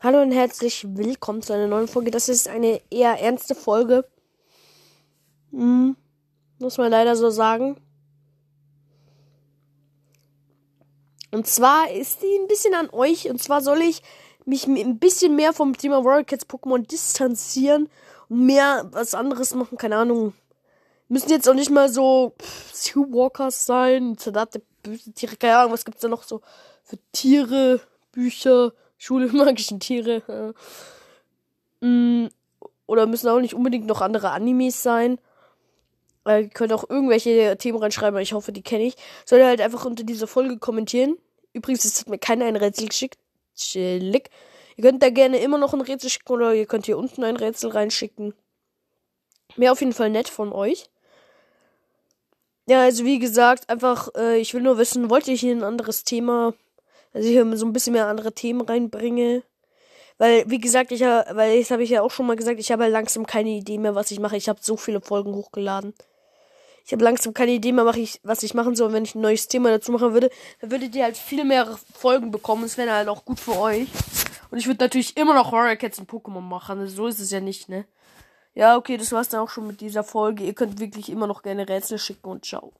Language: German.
Hallo und herzlich willkommen zu einer neuen Folge. Das ist eine eher ernste Folge. Hm, muss man leider so sagen. Und zwar ist die ein bisschen an euch. Und zwar soll ich mich ein bisschen mehr vom Thema Warrior Cats Pokémon distanzieren und mehr was anderes machen. Keine Ahnung. Müssen jetzt auch nicht mal so Seawalkers sein. Zerdate böse Tiere. Keine Ahnung, was gibt's da noch so für Tiere, Bücher. Schule magischen Tiere. mm, oder müssen auch nicht unbedingt noch andere Animes sein. Äh, ihr könnt auch irgendwelche Themen reinschreiben, ich hoffe, die kenne ich. Soll ihr halt einfach unter dieser Folge kommentieren. Übrigens, es hat mir keiner ein Rätsel geschickt. Chillig. Ihr könnt da gerne immer noch ein Rätsel schicken oder ihr könnt hier unten ein Rätsel reinschicken. Wäre auf jeden Fall nett von euch. Ja, also wie gesagt, einfach, äh, ich will nur wissen, wollt ihr hier ein anderes Thema dass ich hier so ein bisschen mehr andere Themen reinbringe. Weil, wie gesagt, ich habe, weil das habe ich ja auch schon mal gesagt, ich habe halt langsam keine Idee mehr, was ich mache. Ich habe so viele Folgen hochgeladen. Ich habe langsam keine Idee mehr, ich, was ich machen soll. Wenn ich ein neues Thema dazu machen würde, dann würdet ihr halt viel mehr Folgen bekommen. Es wäre halt auch gut für euch. Und ich würde natürlich immer noch Horror Cats und Pokémon machen. So ist es ja nicht, ne? Ja, okay, das war's dann auch schon mit dieser Folge. Ihr könnt wirklich immer noch gerne Rätsel schicken und ciao.